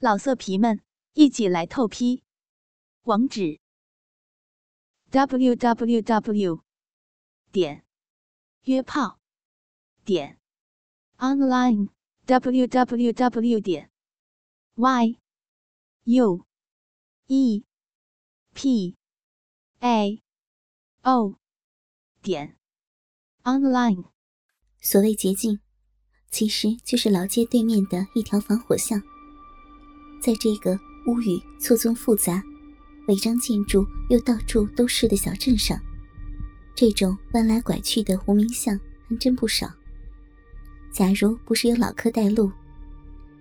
老色皮们，一起来透批！网址：w w w 点约炮点 online w w w 点 y u e p a o 点 online。所谓捷径，其实就是老街对面的一条防火巷。在这个屋宇错综复杂、违章建筑又到处都是的小镇上，这种弯来拐去的无名巷还真不少。假如不是有老柯带路，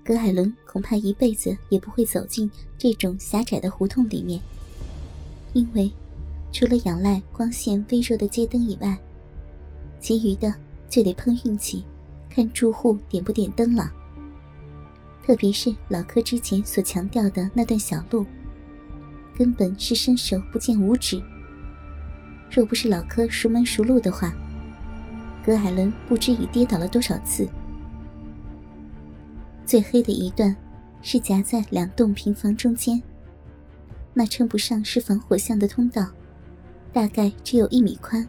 葛海伦恐怕一辈子也不会走进这种狭窄的胡同里面。因为，除了仰赖光线微弱的街灯以外，其余的就得碰运气，看住户点不点灯了。特别是老柯之前所强调的那段小路，根本是伸手不见五指。若不是老柯熟门熟路的话，葛海伦不知已跌倒了多少次。最黑的一段，是夹在两栋平房中间，那称不上是防火巷的通道，大概只有一米宽，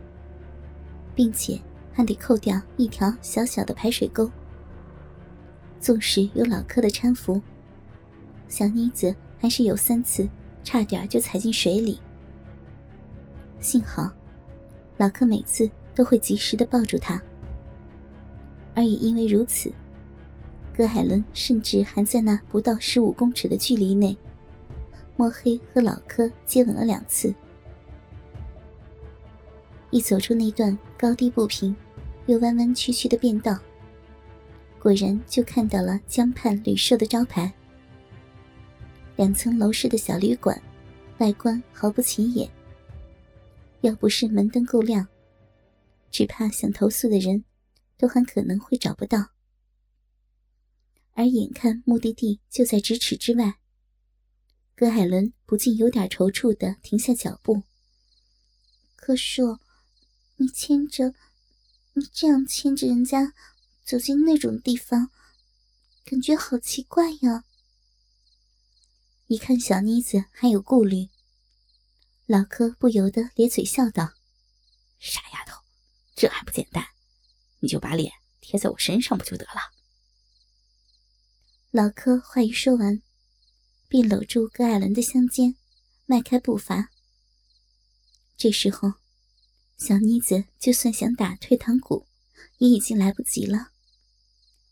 并且还得扣掉一条小小的排水沟。纵使有老柯的搀扶，小妮子还是有三次差点就踩进水里。幸好，老柯每次都会及时的抱住她，而也因为如此，葛海伦甚至还在那不到十五公尺的距离内，摸黑和老柯接吻了两次。一走出那段高低不平、又弯弯曲曲的便道。果然，就看到了江畔旅社的招牌。两层楼式的小旅馆，外观毫不起眼。要不是门灯够亮，只怕想投诉的人，都很可能会找不到。而眼看目的地就在咫尺之外，葛海伦不禁有点踌躇的停下脚步。可树，你牵着，你这样牵着人家。走进那种地方，感觉好奇怪呀！一看小妮子还有顾虑，老柯不由得咧嘴笑道：“傻丫头，这还不简单？你就把脸贴在我身上不就得了？”老柯话一说完，便搂住葛艾伦的香肩，迈开步伐。这时候，小妮子就算想打退堂鼓，也已经来不及了。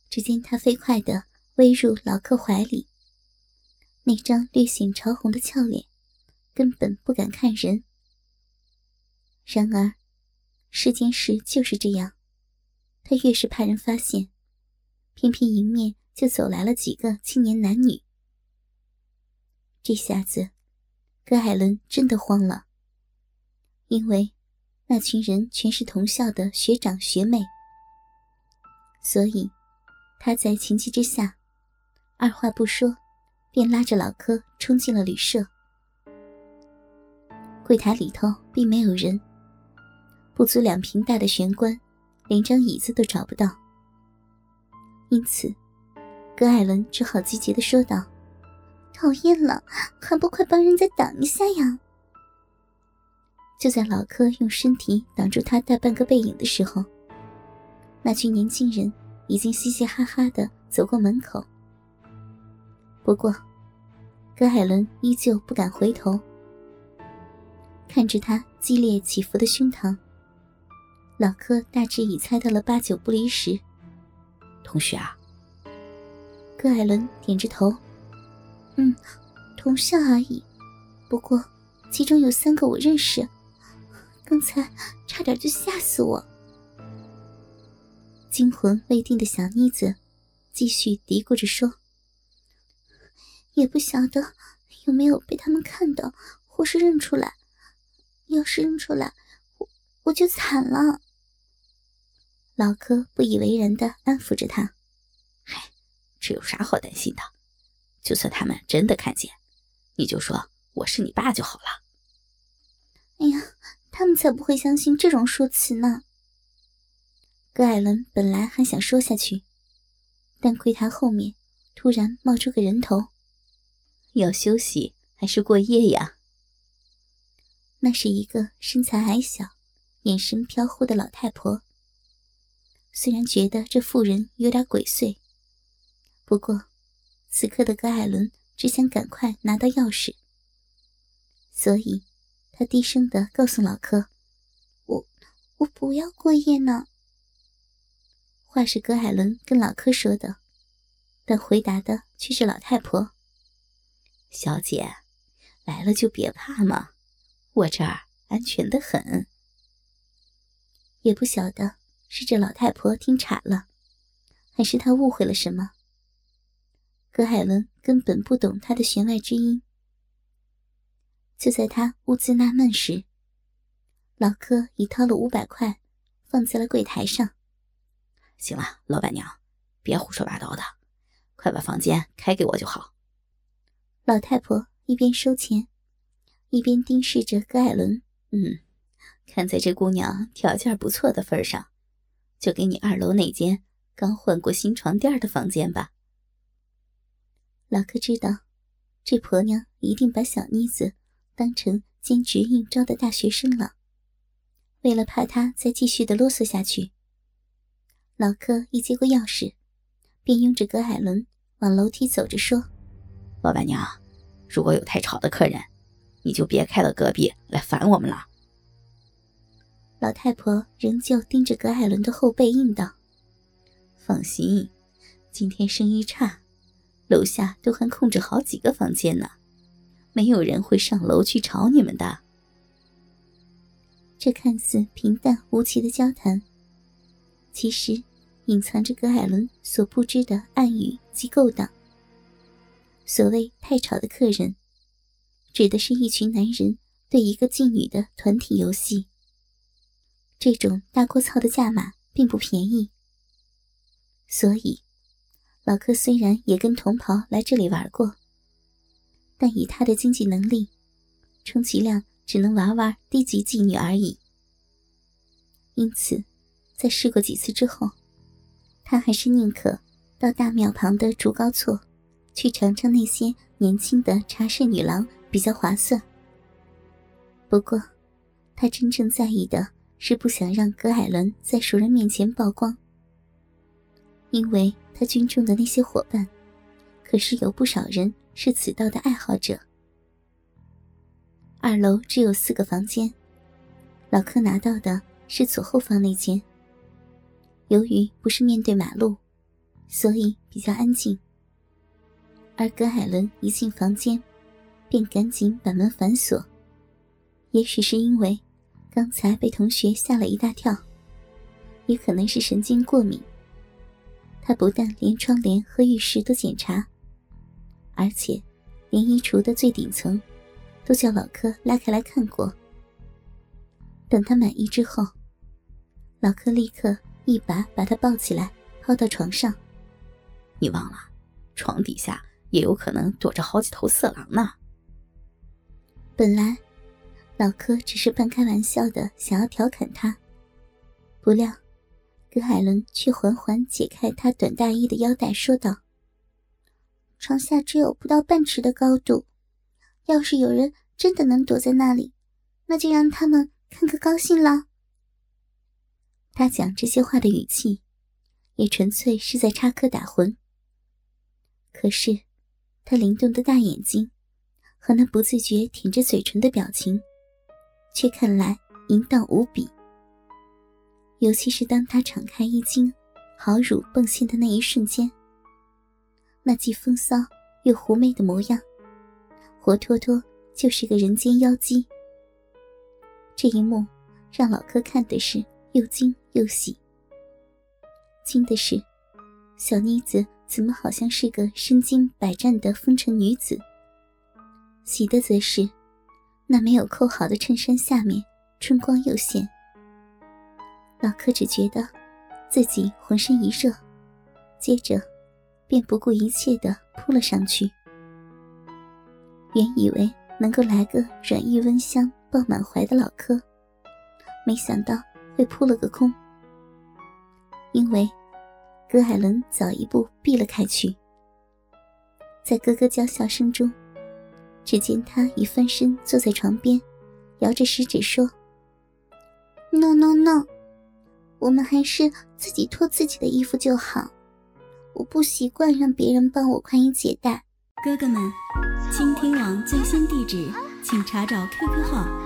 只见他飞快地偎入老客怀里，那张略显潮红的俏脸，根本不敢看人。然而，世间事就是这样，他越是怕人发现，偏偏迎面就走来了几个青年男女。这下子，葛海伦真的慌了，因为那群人全是同校的学长学妹，所以。他在情急之下，二话不说，便拉着老柯冲进了旅社。柜台里头并没有人，不足两平大的玄关，连张椅子都找不到。因此，葛艾伦只好急急的说道：“讨厌了，还不快帮人家挡一下呀！”就在老柯用身体挡住他大半个背影的时候，那群年轻人。已经嘻嘻哈哈的走过门口，不过，葛海伦依旧不敢回头。看着他激烈起伏的胸膛，老柯大致已猜到了八九不离十。同学啊，葛海伦点着头，嗯，同校而已。不过，其中有三个我认识，刚才差点就吓死我。惊魂未定的小妮子，继续嘀咕着说：“也不晓得有没有被他们看到，或是认出来。要是认出来，我我就惨了。”老柯不以为然的安抚着他：“嗨，这有啥好担心的？就算他们真的看见，你就说我是你爸就好了。”哎呀，他们才不会相信这种说辞呢。葛艾伦本来还想说下去，但柜台后面突然冒出个人头，要休息还是过夜呀？那是一个身材矮小、眼神飘忽的老太婆。虽然觉得这妇人有点鬼祟，不过此刻的葛艾伦只想赶快拿到钥匙，所以他低声的告诉老柯：“我我不要过夜呢。”话是葛海伦跟老柯说的，但回答的却是老太婆：“小姐，来了就别怕嘛，我这儿安全的很。”也不晓得。是这老太婆听岔了，还是她误会了什么？葛海伦根本不懂她的弦外之音。就在他兀自纳闷时，老柯已掏了五百块，放在了柜台上。行了，老板娘，别胡说八道的，快把房间开给我就好。老太婆一边收钱，一边盯视着葛艾伦。嗯，看在这姑娘条件不错的份上。就给你二楼那间刚换过新床垫的房间吧。老柯知道，这婆娘一定把小妮子当成兼职应招的大学生了。为了怕她再继续的啰嗦下去，老柯一接过钥匙，便拥着葛海伦往楼梯走着说：“老板娘，如果有太吵的客人，你就别开到隔壁来烦我们了。”老太婆仍旧盯着葛海伦的后背，应道：“放心，今天生意差，楼下都还空着好几个房间呢，没有人会上楼去吵你们的。”这看似平淡无奇的交谈，其实隐藏着葛海伦所不知的暗语及勾当。所谓太吵的客人，指的是一群男人对一个妓女的团体游戏。这种大锅操的价码并不便宜，所以老柯虽然也跟同袍来这里玩过，但以他的经济能力，充其量只能玩玩低级妓女而已。因此，在试过几次之后，他还是宁可到大庙旁的竹高厝去尝尝那些年轻的茶室女郎比较划算。不过，他真正在意的。是不想让葛海伦在熟人面前曝光，因为他军中的那些伙伴，可是有不少人是此道的爱好者。二楼只有四个房间，老柯拿到的是左后方那间。由于不是面对马路，所以比较安静。而葛海伦一进房间，便赶紧把门反锁，也许是因为。刚才被同学吓了一大跳，也可能是神经过敏。他不但连窗帘和浴室都检查，而且连衣橱的最顶层都叫老柯拉开来看过。等他满意之后，老柯立刻一把把他抱起来，抛到床上。你忘了，床底下也有可能躲着好几头色狼呢。本来。老柯只是半开玩笑的想要调侃他，不料葛海伦却缓缓解开他短大衣的腰带，说道：“床下只有不到半尺的高度，要是有人真的能躲在那里，那就让他们看个高兴了。”他讲这些话的语气，也纯粹是在插科打诨。可是，他灵动的大眼睛和那不自觉舔着嘴唇的表情。却看来淫荡无比，尤其是当他敞开衣襟，好乳迸现的那一瞬间，那既风骚又狐媚的模样，活脱脱就是个人间妖姬。这一幕让老柯看的是又惊又喜。惊的是，小妮子怎么好像是个身经百战的风尘女子；喜的则是。那没有扣好的衬衫下面，春光又现。老柯只觉得自己浑身一热，接着便不顾一切的扑了上去。原以为能够来个软玉温香抱满怀的老柯，没想到会扑了个空，因为葛海伦早一步避了开去。在咯咯娇笑声中，只见他已翻身坐在床边，摇着食指说：“No No No，我们还是自己脱自己的衣服就好。我不习惯让别人帮我宽衣解带。”哥哥们，倾听网最新地址，请查找 QQ 号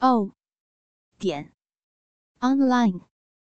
o 点 online。